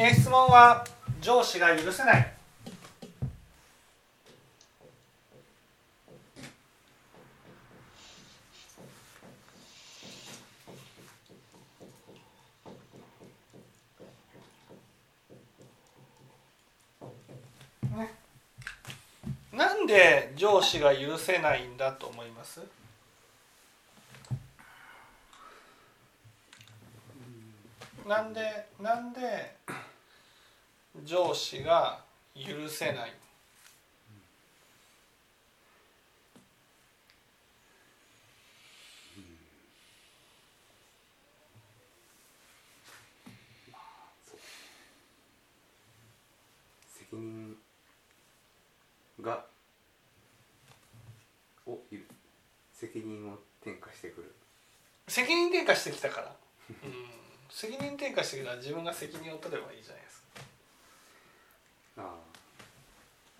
えー質問は上司が許せない。ね。なんで上司が許せないんだと思います？なんでなんで上司が許せない。責任がをい責任を転嫁してくる。責任転嫁してきたから、うん、責任転嫁してきたら自分が責任を取ればいいじゃない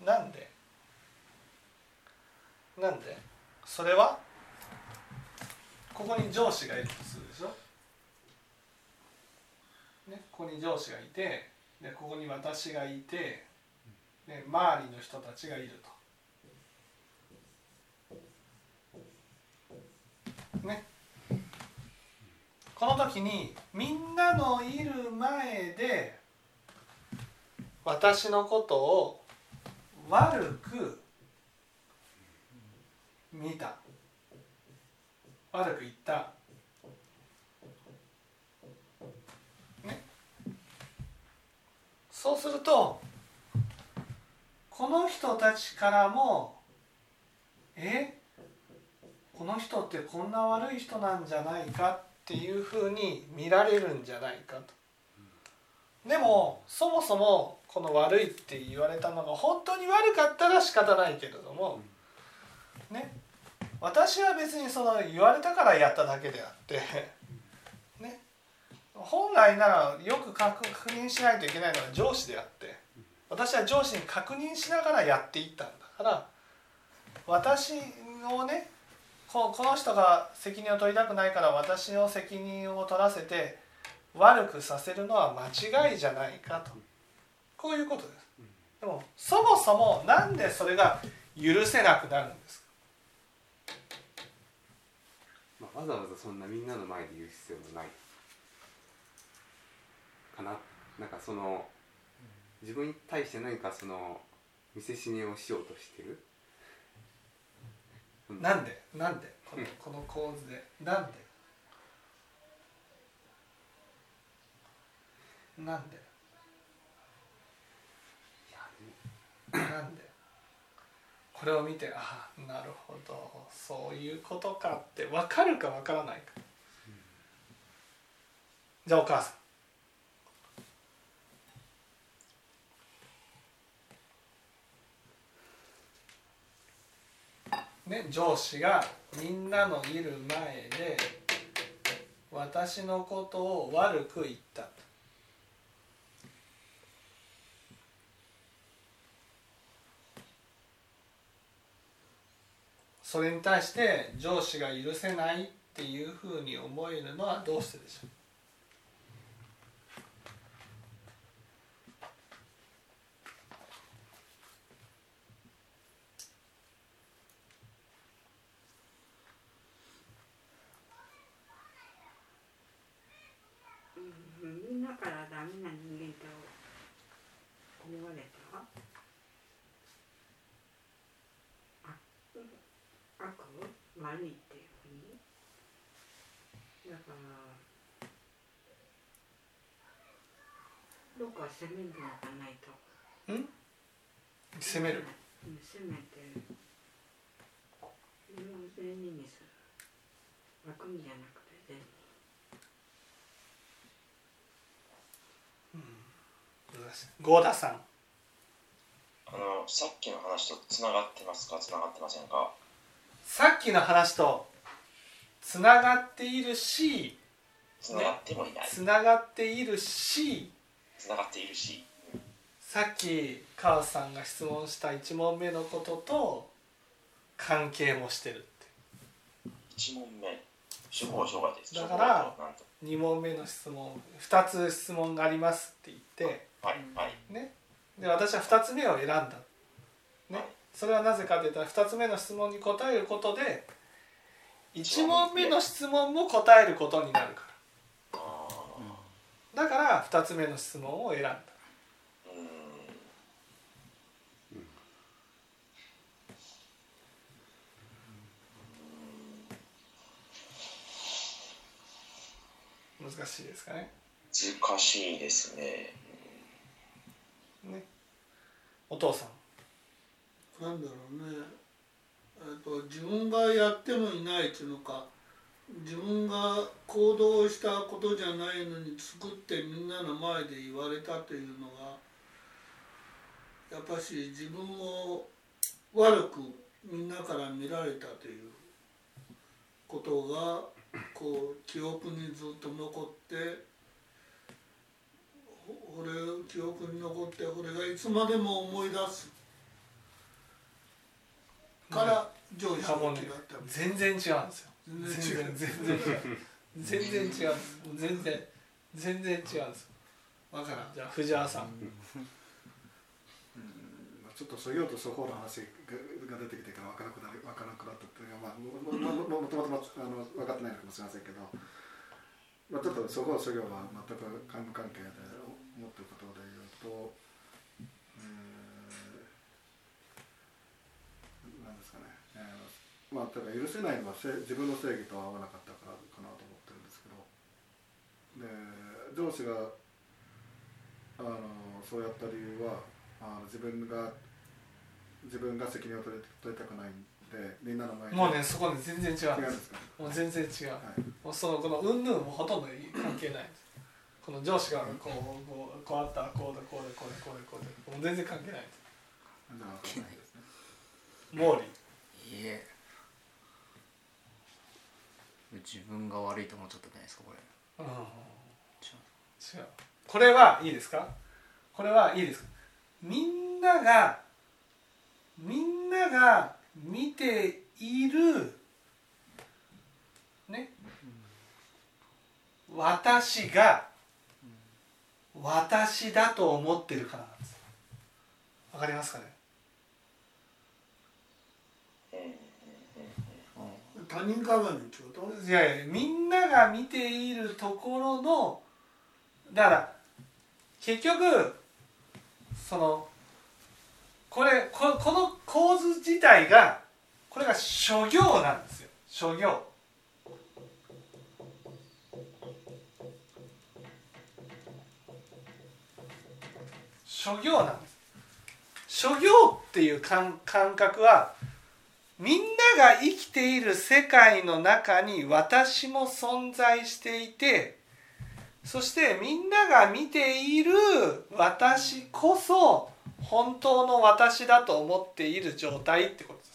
なんで？なんで？それは？ここに上司がいるとするでしょ、ね、ここに上司がいてでここに私がいてで周りの人たちがいると。ね。この時にみんなのいる前で私のことを悪く見た。悪く言った。ね。そうするとこの人たちからもえ？この人ってこんな悪い人なんじゃないかっていうふうに見られるんじゃないかと。でもそもそもこの悪いって言われたのが本当に悪かったら仕方ないけれどもね私は別にその言われたからやっただけであってね本来ならよく確認しないといけないのは上司であって私は上司に確認しながらやっていったんだから私をねここの人が責任を取りたくないから私の責任を取らせて悪くさせるのは間違いじゃないかと。こういうことです。でもそもそもなんでそれが許せなくなるんですか？まあ、わざわざそんなみんなの前で言う必要もない。かな？なんかその自分に対して何かその見せしめをしようとしてる？うんなんで？なんで？このこの構図で。なんで？なんでいやなんでこれを見てああなるほど。そういうことかって分かるか分からないか、じゃあお母さん。ね上司がみんなのいる前で私のことを悪く言った。とそれに対して上司が許せないっていうふうに思えるのはどうしてでしょううんみんなからダメな人間と思われたあ悪悪いっていうふうにだからどっか責めるのがないと。責める？うん責めて自分を善人にする。悪意じゃなくて善人合田さん。あのさっきの話とつながってますか？つながってませんか？さっきの話とつながっているしつながってもいない。つながっているしつながっているし。さっき川さんが質問した1問目のことと関係もしてるって。1問目。司法障害です。だから司法なんと2問目の質問2つ質問がありますって言ってはいはい。ね、で私は2つ目を選んだ、ね、それはなぜかというと2つ目の質問に答えることで1問目の質問も答えることになるかあらだから2つ目の質問を選んだ。難しいですかね。難しいですね。ね。お父さん。なんだろうね、えっと自分がやってもいないっていうのか自分が行動したことじゃないのに作ってみんなの前で言われたというのがやっぱし自分を悪くみんなから見られたということがこう記憶にずっと残ってほこれ記憶に残ってこれがいつまでも思い出す。から上司がいやもうね嫌った全然違うんですよ全然違う。全然違う全然違う。全然全然違うんですわからん。じゃあ藤原さん。まあちょっと諸行と諸法の話が出てきてから分からなくな分からなくなったっていうのは、まあ、もももともとあの分かってないのかもしれませんけど、まあ、ちょっと諸法諸行は全く関無関係で思っていることで言うと、えー、なんですかね、えー、まあだから許せないのはせ自分の正義と合わなかったからかなと思ってるんですけど。で上司があのそうやった理由はあの自分が自分が責任を取り取りたくないんでみんなの前で。もうねそこね全然違うんで違うんですもう全然違う。はい、もうそのこのうんぬんもほとんど関係ない。この上司がこうこうこうあったらこうだこうだこうだこうだこうだもう全然関係ない。ですじゃあ分かんないですね。モーリーいえ自分が悪いと思っちゃったじゃないですかこれ。うん。違う違うこれはいいですか？これはいいですか？みんながみんなが見ているね？私が私だと思ってるからなんです。わかりますかねうん他人鏡ってこと？いやいやみんなが見ているところのだから結局そのこれここの構図自体がこれが諸行なんですよ。諸行。諸行なんです。諸行っていう感感覚はみんなが生きている世界の中に私も存在していてそしてみんなが見ている私こそ本当の私だと思っている状態ってことです。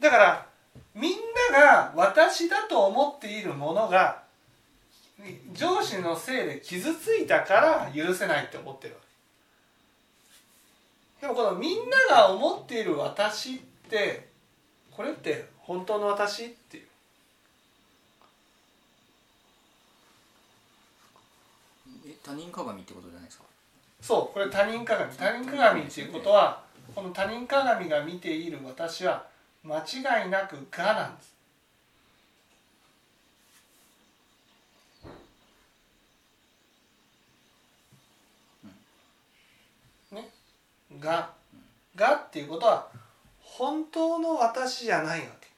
だからみんなが私だと思っているものが上司のせいで傷ついたから許せないって思ってるわけでもこのみんなが思っている私ってこれって本当の私っていう。え他人鏡ってことじゃないですか？そうこれ他人鏡。他人鏡っていうことはこの他人鏡が見ている私は間違いなく我なんですががっていうことは本当の私じゃないわけ。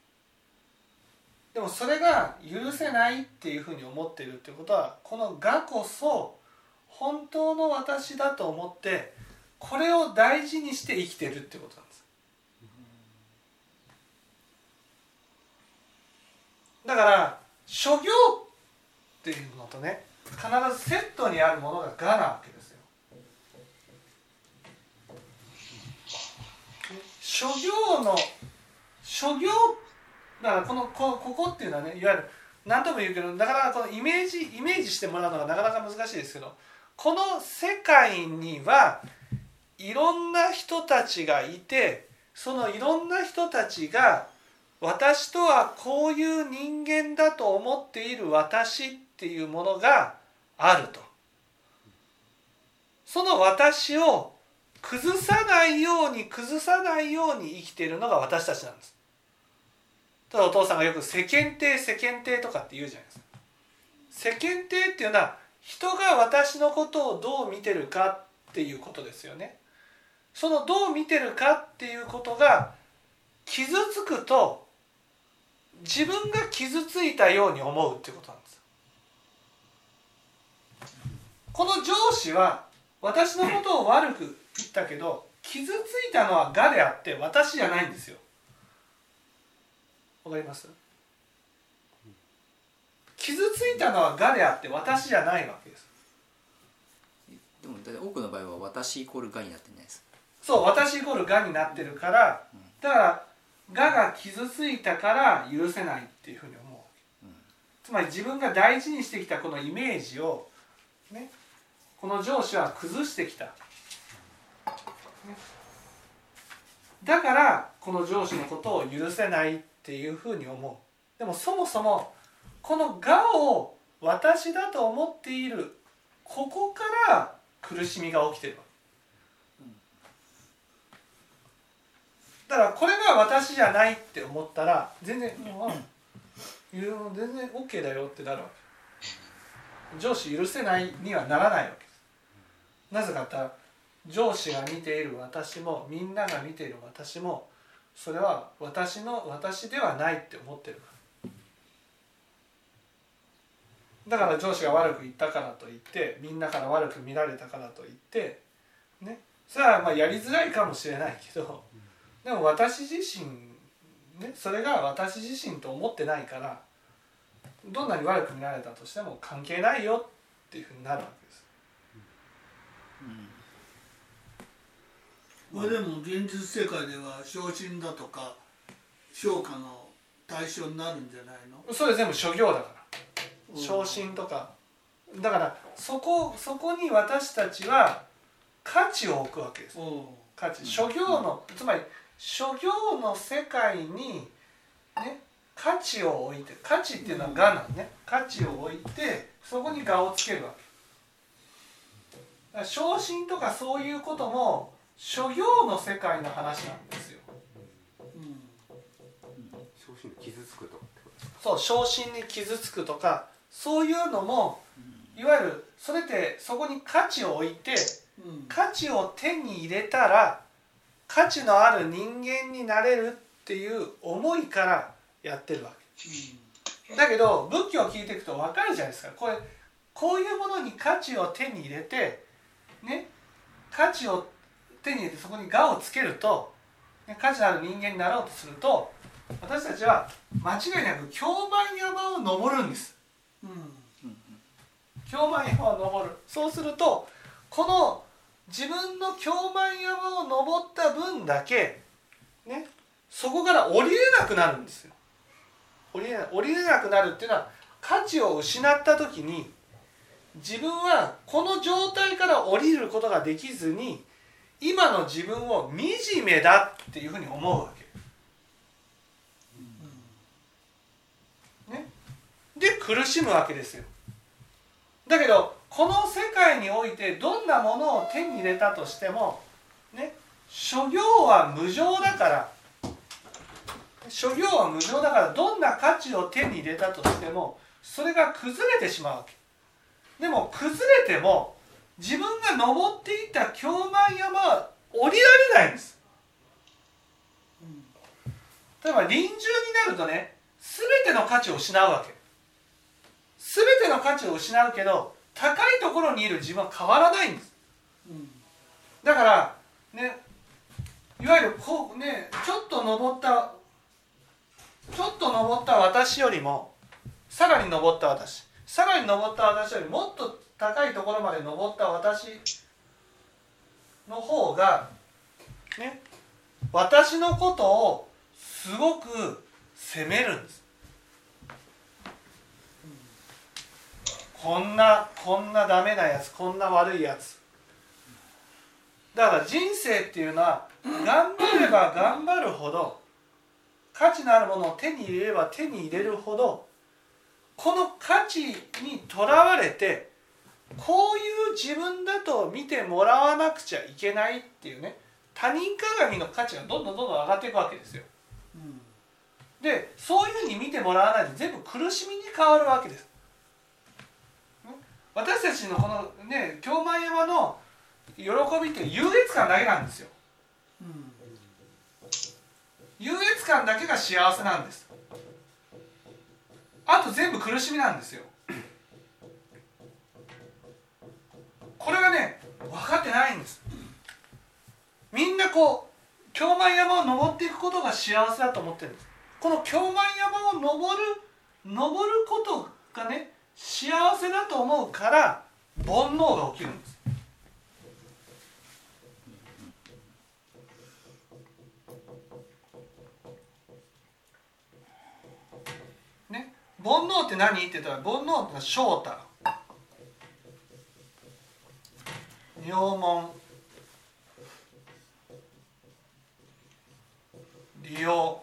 でもそれが許せないっていうふうに思ってるっていうことはこのがこそ本当の私だと思ってこれを大事にして生きてるってことなんです。だから諸行っていうのとね必ずセットにあるものが我なわけですよ諸行の諸行だからこのこここっていうのはねいわゆる何とも言うけどなかなかこのイメージイメージしてもらうのがなかなか難しいですけどこの世界にはいろんな人たちがいてそのいろんな人たちが私とはこういう人間だと思っている私っていうものがあると。その私を崩さないように崩さないように生きているのが私たちなんです。ただお父さんがよく世間体世間体とかって言うじゃないですか。世間体っていうのは人が私のことをどう見てるかっていうことですよね。そのどう見てるかっていうことが傷つくと自分が傷ついたように思うっていうことなんです。この上司は私のことを悪く言ったけど傷ついたのは我であって私じゃないんですよ。わかります？傷ついたのは我であって私じゃないわけです。でも多くの場合は私イコールがになってないです。かそう私イコール我になってるからだから我が傷ついたから許せないっていうふうに思うわけ、うんつまり自分が大事にしてきたこのイメージをねこの上司は崩してきた、ねだからこの上司のことを許せないっていうふうに思う。でもそもそもこの我を私だと思っているここから苦しみが起きてるわだからこれが私じゃないって思ったら全然「うん全然 OK だよ」ってなるわけ。上司許せないにはならないわけ。ですなぜかって言ったら上司が見ている私もみんなが見ている私もそれは私の私ではないって思ってるから。だから上司が悪く言ったからといってみんなから悪く見られたからといってね。それはまあやりづらいかもしれないけどでも私自身ねそれが私自身と思ってないからどんなに悪く見られたとしても関係ないよっていうふうになるわけです。これでも現実世界では昇進だとか評価の対象になるんじゃないの？それ全部諸行だから。うん。昇進とか。だからそこそこに私たちは価値を置くわけです。価値。諸行のつまり諸行の世界にね価値を置いて価値っていうのは我なんね。価値を置いてそこに我をつけるわけ。昇進とかそういうことも諸行の世界の話なんですよ。うん昇進で傷つくとそう昇進に傷つくとかそういうのもいわゆるそれってそこに価値を置いてうん価値を手に入れたら価値のある人間になれるっていう思いからやってるわけ。だけど仏教を聞いていくと分かるじゃないですか。これこういうものに価値を手に入れてね価値を手に入れてそこに我をつけると、ね、価値のある人間になろうとすると私たちは間違いなく京満山を登るんです。うん。京満山を登る。そうするとこの自分の京満山を登った分だけねそこから降りれなくなるんですよ。降りれな降りれなくなるっていうのは価値を失った時に自分はこの状態から降りることができずに今の自分を惨めだっていうふうに思うわけ。ね、で苦しむわけですよ。だけどこの世界においてどんなものを手に入れたとしてもね諸行は無常だから諸行は無常だからどんな価値を手に入れたとしてもそれが崩れてしまうわけでも崩れても自分が登っていた京満山は降りられないんです。例えば臨終になるとね全ての価値を失うわけ。全ての価値を失うけど高いところにいる自分は変わらないんです。うんだからねいわゆるこうねちょっと登ったちょっと登った私よりもさらに登った私。さらに登った私よりもっと高いところまで登った私の方がね。私のことをすごく責めるんです。こんなこんなダメなやつこんな悪いやつ。だから人生っていうのは頑張れば頑張るほど価値のあるものを手に入れれば手に入れるほどこの価値にとらわれてこういう自分だと見てもらわなくちゃいけないっていうね他人鏡の価値がどんどんどんどん上がっていくわけですよ。でそういうふうに見てもらわないと全部苦しみに変わるわけです。私たちのこのね京満山の喜びって優越感だけなんですよ。優越感だけが幸せなんです。あと全部苦しみなんですよ。これがね分かってないんです。みんなこう京満山を登っていくことが幸せだと思ってるんです。この京満山を登る登ることがね幸せだと思うから煩悩が起きるんです。ね、煩悩って何？って言ったら煩悩ってのは正太尿門。利用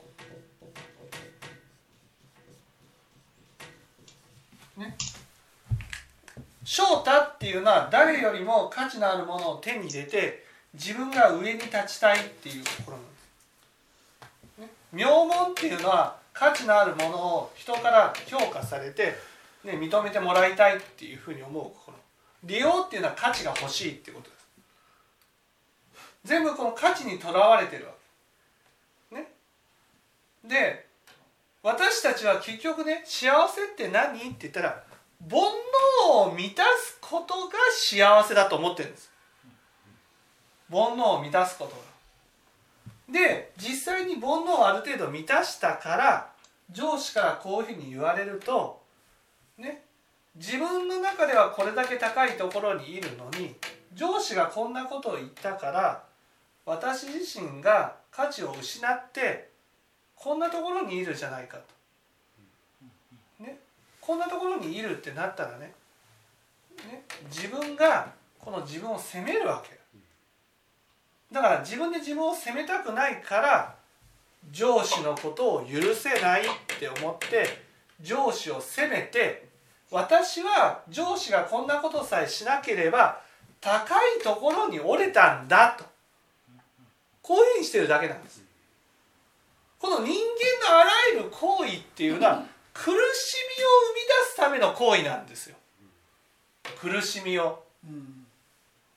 ね。翔太っていうのは誰よりも価値のあるものを手に入れて自分が上に立ちたいっていうところなんです、ね、名門っていうのは価値のあるものを人から評価されて、ね、認めてもらいたいっていうふうに思う心。利用っていうのは価値が欲しいってことです。全部この価値にとらわれてるわけ。ね。で私たちは結局ね幸せって何？って言ったら煩悩を満たすことが幸せだと思ってるんです。煩悩を満たすことが。で実際に煩悩をある程度満たしたから上司からこういうふうに言われるとね自分の中ではこれだけ高いところにいるのに上司がこんなことを言ったから私自身が価値を失ってこんなところにいるじゃないかと。ね、こんなところにいるってなったらねね。自分がこの自分を責めるわけ。だから自分で自分を責めたくないから上司のことを許せないって思って上司を責めて私は上司がこんなことさえしなければ高いところに折れたんだと。こういうふうにしてるだけなんです。この人間のあらゆる行為っていうのは苦しみを生み出すための行為なんですよ。苦しみを、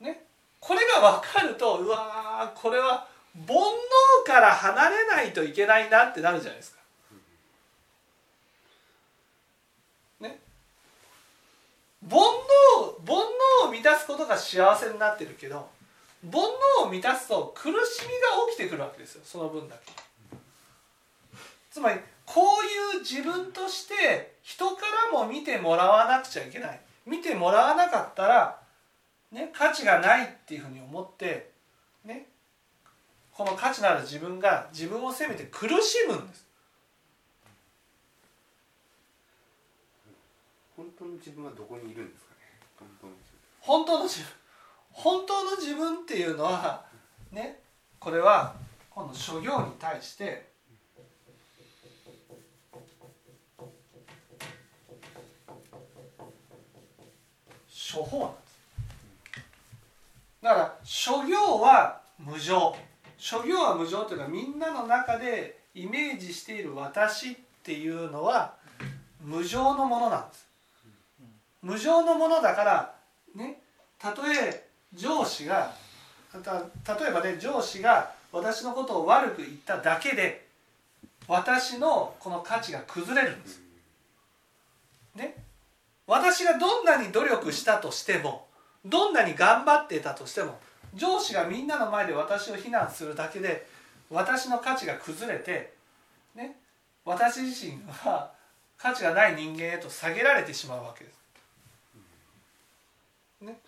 ね。これが分かるとうわーこれは煩悩から離れないといけないなってなるじゃないですか煩悩煩悩を満たすことが幸せになってるけど煩悩を満たすと苦しみが起きてくるわけですよその分だけ。つまりこういう自分として人からも見てもらわなくちゃいけない。見てもらわなかったら、ね、価値がないっていうふうに思って、ね、この価値のある自分が自分を責めて苦しむんです。本当の自分はどこにいるんですかね？本当の自分。本当の自分っていうのはねこれは今度諸行に対して諸法なんです。だから諸行は無常。諸行は無常というのはみんなの中でイメージしている私っていうのは無常のものなんです。無常のものだからねたとえ上司が例えばね上司が私のことを悪く言っただけで私のこの価値が崩れるんです。ね私がどんなに努力したとしてもどんなに頑張ってたとしても上司がみんなの前で私を非難するだけで私の価値が崩れて、ね、私自身は価値がない人間へと下げられてしまうわけです。ね、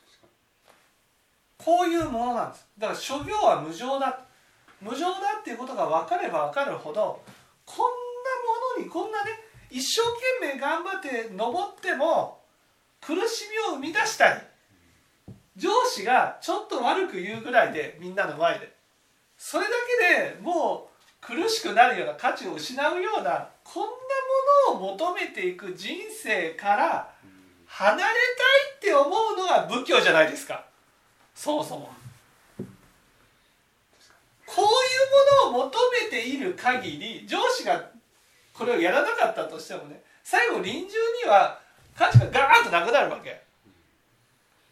こういうものなんです。だから諸行は無常だ。無常だっていうことが分かれば分かるほどこんなものにこんなね一生懸命頑張って登っても苦しみを生み出したい上司がちょっと悪く言うぐらいでみんなの前で。それだけでもう苦しくなるような価値を失うようなこんなものを求めていく人生から離れたいって思うのが仏教じゃないですかそもそも。こういうものを求めている限り上司がこれをやらなかったとしてもね最後臨終には価値がガーンとなくなるわけ。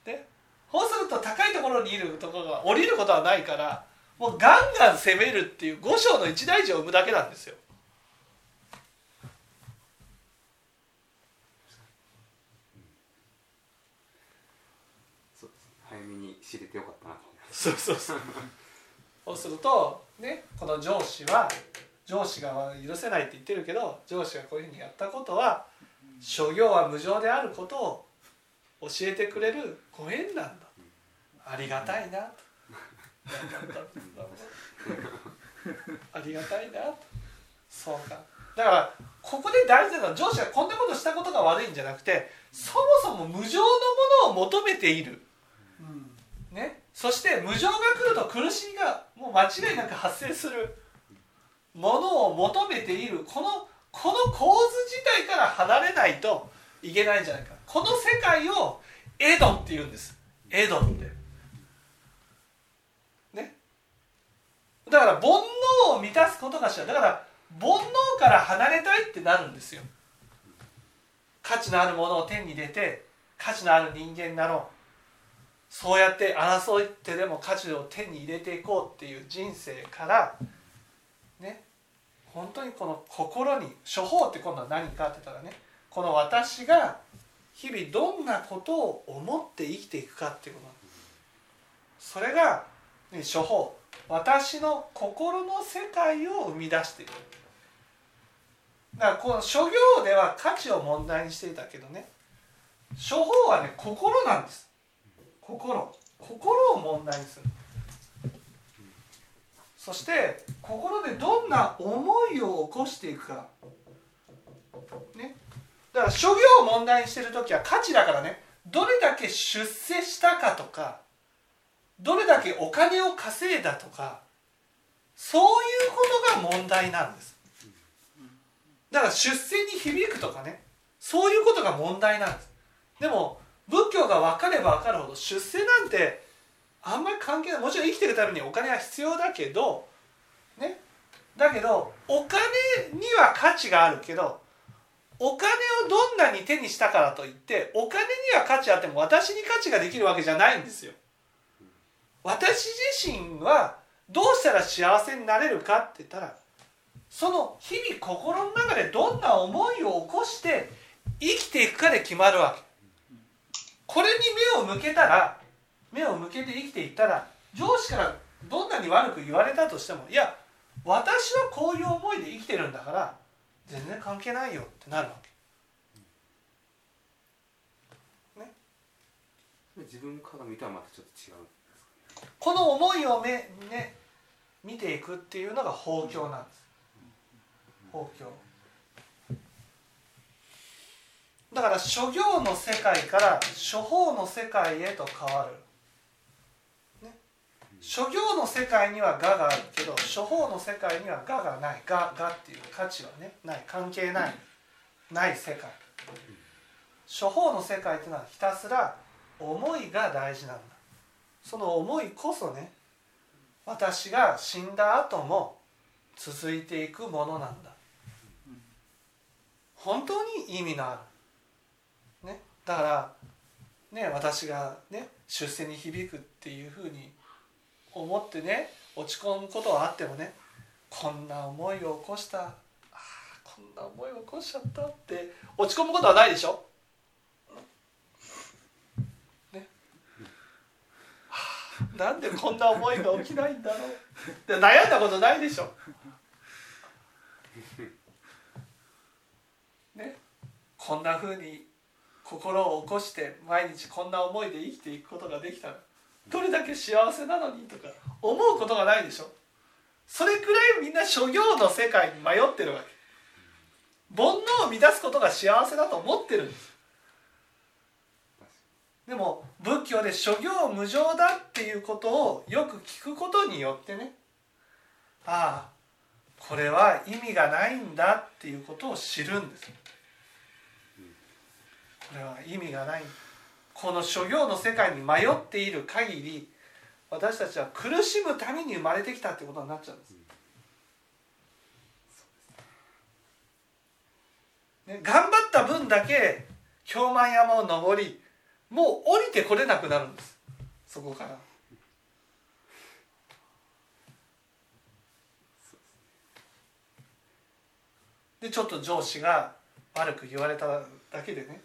でそうすると高いところにいるところが降りることはないからもうガンガン攻めるっていう五章の一大事を生むだけなんですよ。そうです早めに知れてよかったなと思います。そうそうそう。そうするとねこの上司は上司が許せないって言ってるけど上司がこういうふうにやったことは諸行は無常であることを教えてくれるご縁なんだ。ありがたいな。とありがたいな。とそうか。だからここで大事なのは上司がこんなことしたことが悪いんじゃなくてそもそも無常のものを求めている。ね、そして無常が来ると苦しみがもう間違いなく発生する。ものを求めている。このこの構図自体から離れないといけないんじゃないか。この世界をエドって言うんです。エドって。ね。だから煩悩を満たすことがしだから煩悩から離れたいってなるんですよ。価値のあるものを手に入れて価値のある人間になろう。そうやって争ってでも価値を手に入れていこうっていう人生からね本当にこの心に処方って今度は何かって言ったらねこの私が日々どんなことを思って生きていくかっていうことそれが、ね、処方。私の心の世界を生み出しているだからこの諸行では価値を問題にしていたけどね処方はね心なんです。心心を問題にする。そして心でどんな思いを起こしていくか。ね。だから諸行を問題にしてる時は価値だからね。どれだけ出世したかとかどれだけお金を稼いだとかそういうことが問題なんです。だから出世に響くとかね。そういうことが問題なんです。でも仏教が分かれば分かるほど出世なんてあんまり関係ないもちろん生きてるためにお金は必要だけどねだけどお金には価値があるけどお金をどんなに手にしたからといってお金には価値あっても私に価値ができるわけじゃないんですよ。私自身はどうしたら幸せになれるかって言ったらその日々心の中でどんな思いを起こして生きていくかで決まるわけ。これに目を向けたら目を向けて生きていったら上司からどんなに悪く言われたとしてもいや私はこういう思いで生きてるんだから全然関係ないよってなるわけ。ね、自分から見たらまたちょっと違うこの思いをめ、ね、見ていくっていうのが法教なんです。法教。だから諸行の世界から諸法の世界へと変わる、ね、諸行の世界には我があるけど諸法の世界には我がない。我我っていう価値はねない。関係ない。ない世界。諸法の世界っていうのはひたすら思いが大事なんだ。その思いこそね私が死んだ後も続いていくものなんだ。本当に意味のある。だからね私がね出世に響くっていうふうに思ってね落ち込むことはあってもねこんな思いを起こしたあこんな思いを起こしちゃったって落ち込むことはないでしょ？ね。はあなんでこんな思いが起きないんだろうって悩んだことないでしょ？ね。こんなふうに心を起こして毎日こんな思いで生きていくことができたらどれだけ幸せなのにとか思うことがないでしょ。それくらいみんな諸行の世界に迷ってるわけ。煩悩を満たすことが幸せだと思ってるんですでも仏教で諸行無常だっていうことをよく聞くことによってねああこれは意味がないんだっていうことを知るんです。これは意味がない。この諸行の世界に迷っている限り私たちは苦しむために生まれてきたってことになっちゃうんです、ね、頑張った分だけ氷満山を登りもう降りてこれなくなるんです。そこから。でちょっと上司が悪く言われただけでね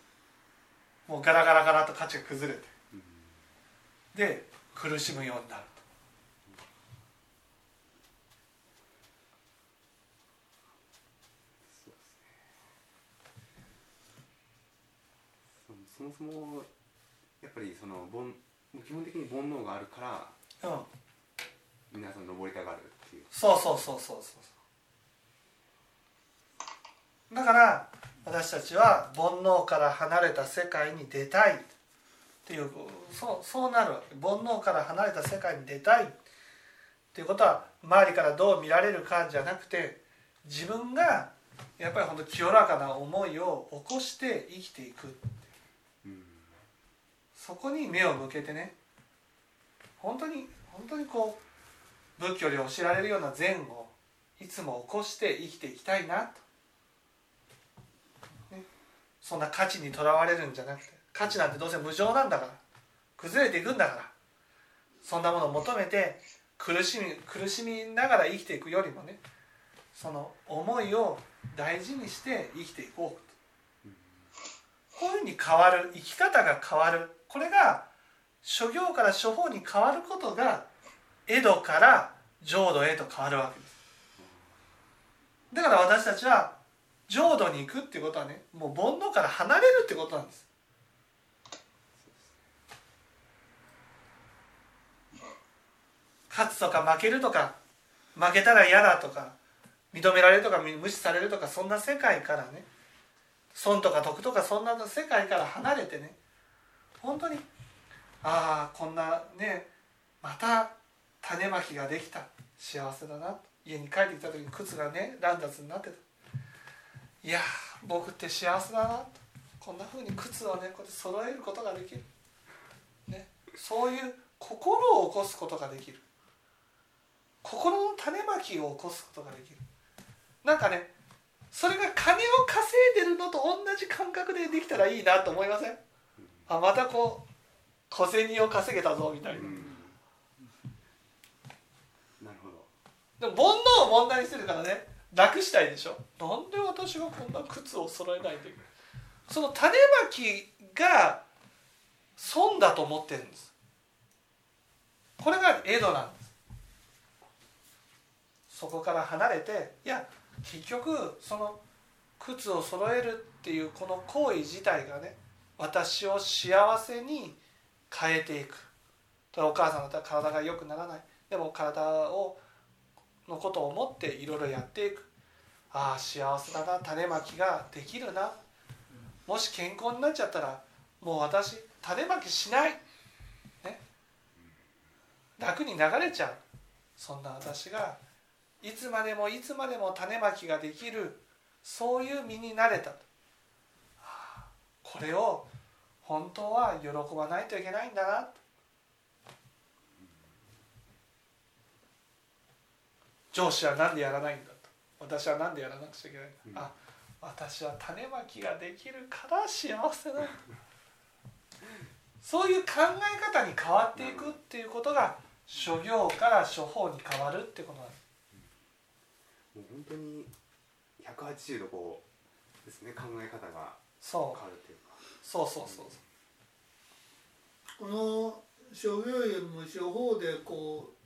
もうガラガラガラと価値が崩れてで苦しむようになると。そもそもやっぱりその煩基本的に煩悩があるからうん、皆さん登りたがるっていうそうそうそうそうそう。だから私たちは煩悩から離れた世界に出たいっていうそうそうなる煩悩から離れた世界に出たいっていうことは周りからどう見られるかじゃなくて自分がやっぱり本当清らかな思いを起こして生きていく。うんそこに目を向けてね。本当に本当にこう仏教で教えられるような善をいつも起こして生きていきたいなと、そんな価値にとらわれるんじゃなくて価値なんてどうせ無常なんだから崩れていくんだからそんなものを求めて苦しみ苦しみながら生きていくよりもねその思いを大事にして生きていこう。こういうふうに変わる生き方が変わる。これが諸行から諸法に変わることが江戸から浄土へと変わるわけです。だから私たちは浄土に行くっていうことはねもう煩悩から離れるってことなんです。勝つとか負けるとか負けたら嫌だとか認められるとか無視されるとかそんな世界からね損とか得とかそんな世界から離れてね本当にああこんなねまた種まきができた。幸せだな。家に帰ってきた時に靴がね乱雑になってた。いやー僕って幸せだなこんな風に靴をねこうやって揃えることができる、ね、そういう心を起こすことができる。心の種まきを起こすことができる。なんかねそれが金を稼いでるのと同じ感覚でできたらいいなと思いません？あまたこう小銭を稼げたぞみたいな。なるほど。でも煩悩を問題にしてるからね楽したいでしょ？なんで私がこんな靴を揃えないといけないその種まきが損だと思ってるんです。これが江戸なんです。そこから離れていや結局その靴を揃えるっていうこの行為自体がね私を幸せに変えていく。お母さんだったら体が良くならない。でも体をのことを思っていろいろやっていく。ああ幸せだな。種まきができるな。もし健康になっちゃったらもう私種まきしない、ね、楽に流れちゃう。そんな私がいつまでもいつまでも種まきができる。そういう身になれた、これを本当は喜ばないといけないんだな。と上司は何でやらないんだと。私は何でやらなくちゃいけないんだ、あ私は種まきができるから幸せだそういう考え方に変わっていくっていうことが諸行から諸法に変わるってことなんです。もう本当に180度こうですね。考え方が変そう。わるっていうか。そうそうそう。この諸行よりも諸法でこう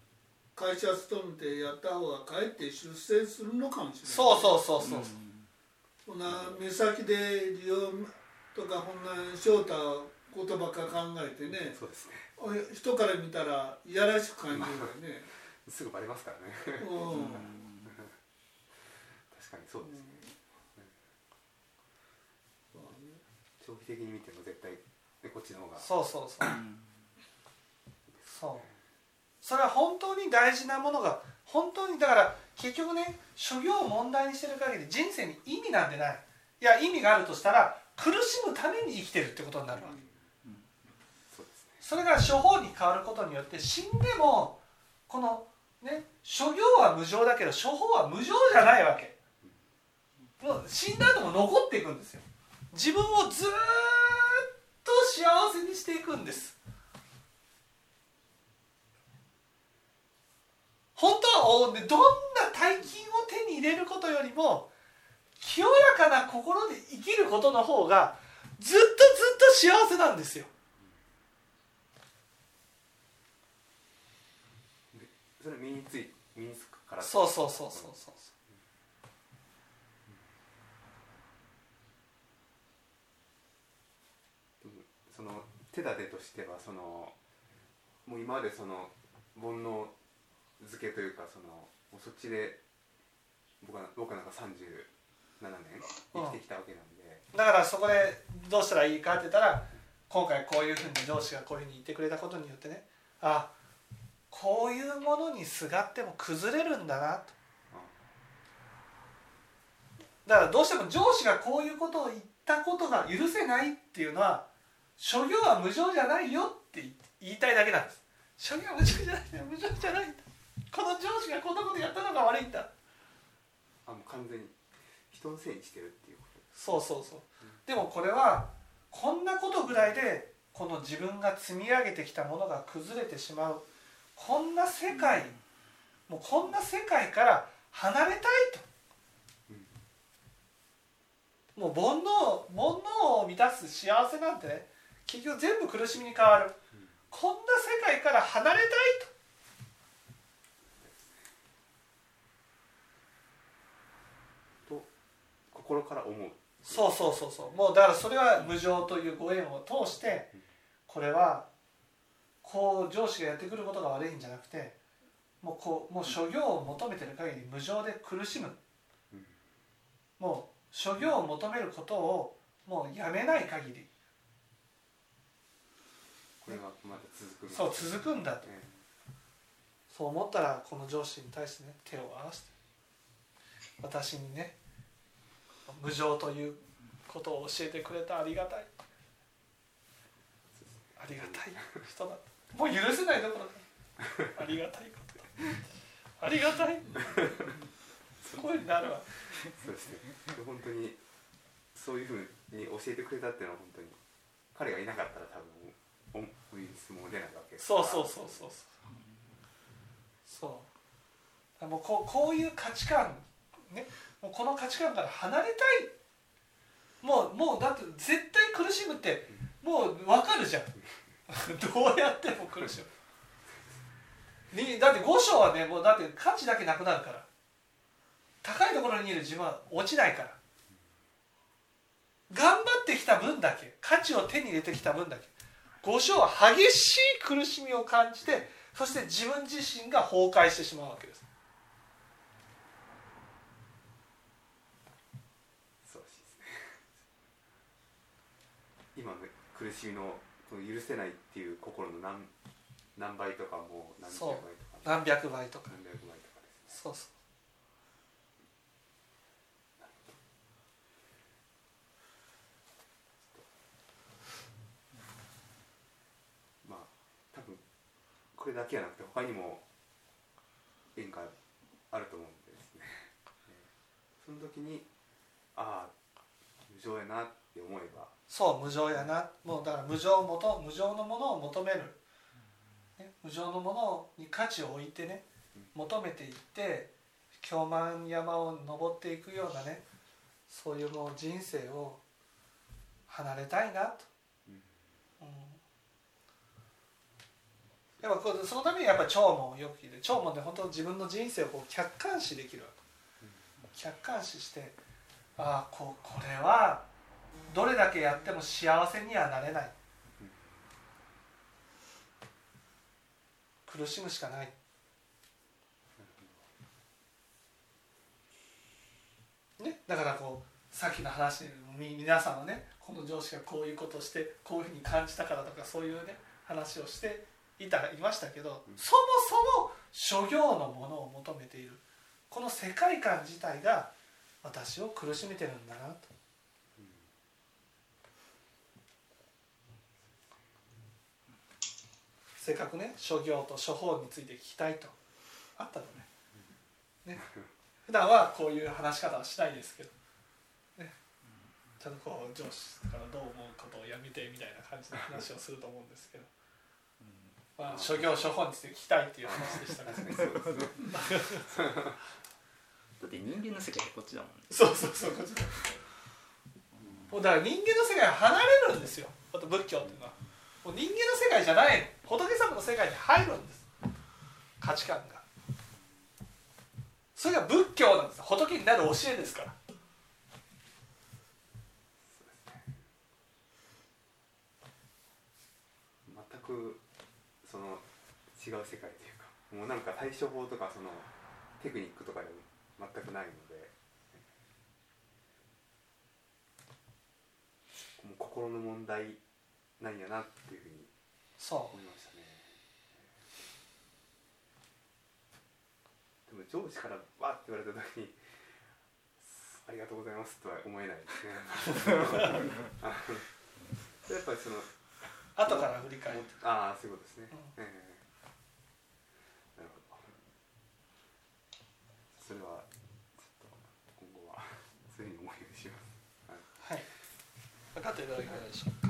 会社勤めてやった方がかえって出世するのかもしれない。そうそうそうそう。こん。な目先で利用とかこんな翔太ことばっか考えてねそうですね。人から見たらいやらしく感じるよね、すぐバレますからね。うん。確かにそうですね、長期的に見ても絶対、ね、こっちの方が。そうそうそう。そうそれは本当に大事なものが本当にだから結局ね諸行を問題にしてる限り人生に意味なんてない。いや意味があるとしたら苦しむために生きてるってことになるわけ。そうですね。それが処方に変わることによって死んでもこのね諸行は無常だけど処方は無常じゃないわけ。もう死んだ後も残っていくんですよ。自分をずーっと幸せにしていくんです本当はどんな大金を手に入れることよりも清らかな心で生きることの方がずっとずっと幸せなんですよ。それ身につい身につくから。そうそうそうそうそうその手立てとしてはそのもう今までその煩悩漬けというかそのもうそっちで僕は僕なんか37年生きてきたわけなんで、だからそこでどうしたらいいかって言ったら今回こういうふうに上司がこういうふうに言ってくれたことによってねあこういうものにすがっても崩れるんだなと。だからどうしても上司がこういうことを言ったことが許せないっていうのは諸行は無常じゃないよって言いたいだけなんです。諸行は無常じゃない。無常じゃない。この上司がこんなことやったのが悪いんだ。あもう完全に。人のせいにしてるっていうこそうそうそう。でもこれはこんなことぐらいでこの自分が積み上げてきたものが崩れてしまう。こんな世界もうこんな世界から離れたいと。もう煩悩煩悩を満たす幸せなんてね結局全部苦しみに変わる。こんな世界から離れたいととと心から思う。そうそうそうそう。もうだからそれは無常というご縁を通してこれはこう上司がやってくることが悪いんじゃなくてもうこうもう諸行を求めてる限り無常で苦しむ。うんもう諸行を求めることをもうやめない限り。これがまた続くそう続くんだと。え。そう思ったらこの上司に対してね手を合わせて。私にね無常ということを教えてくれたありがたい。ありがたい。人だ。もう許せないどころかありがたいこと。だありがたい。こういうふうになるわ。そうですね。本当にそういうふうに教えてくれたっていうのは本当に彼がいなかったら多分おウイルスも出ないわけですそうそうそうそうそう。そう。もうこうこういう価値観ねもうこの価値観から離れたい。もうもうだって絶対苦しむってもう分かるじゃん。どうやっても苦しむ。にだって五章はねもうだって価値だけなくなるから。高いところにいる自分は落ちないから。頑張ってきた分だけ価値を手に入れてきた分だけ。五章は激しい苦しみを感じてそして自分自身が崩壊してしまうわけですそうらしいですね今の苦しみのこの許せないっていう心の何何倍とかもう何十倍とか。何百倍とか。何百倍とかですそうそうまあ多分これだけじゃなくて他にも縁があると思うんでですね。えーその時にああ無常やなって思えばそう無常やな。もうだから無常もと無常のものを求める、ね、無常のものに価値を置いてね求めていって京満山を登っていくようなねそういうもう人生を離れたいなと、うん。やっぱこうそのためにやっぱ聴聞をよく聞いて聴聞で本当自分の人生をこう客観視できるわけ。客観視してああここれはどれだけやっても幸せにはなれない。苦しむしかない。ね、だからこうさっきの話皆さんはねこの上司がこういうことをしてこういうふうに感じたからとかそういうね話をしていたいましたけど、そもそも諸行のものを求めている。この世界観自体が私を苦しめてるんだなとせっかくね諸行と諸法について聞きたいとあったのね。ね。普段はこういう話し方はしないですけど、ね、ちゃんとこう上司からどう思うことをやめてみたいな感じの話をすると思うんですけど、まあ、諸行諸法について聞きたいっていう話でしたからね。だって人間の世界こっちだもんね。そうそうそうこっちだ。もうだから人間の世界を離れるんですよ。あと仏教っていうのはもう人間の世界じゃない仏様の世界に入るんです。価値観が。それが仏教なんです。仏になる教えですから。全くその違う世界というかもうなんか対処法とかそのテクニックとかでも全くないので。もう心の問題なんやなっていうふうにそ思いましたね。でも上司からわって言われた時に「ありがとうございます」とは思えないですね。やっぱりそのう後から振り返って。ああそういうことですね、うん。ええ。なるほど。それはちょっと今後は そういうふうに思うようにします。はい。分かっていただけたでしょうか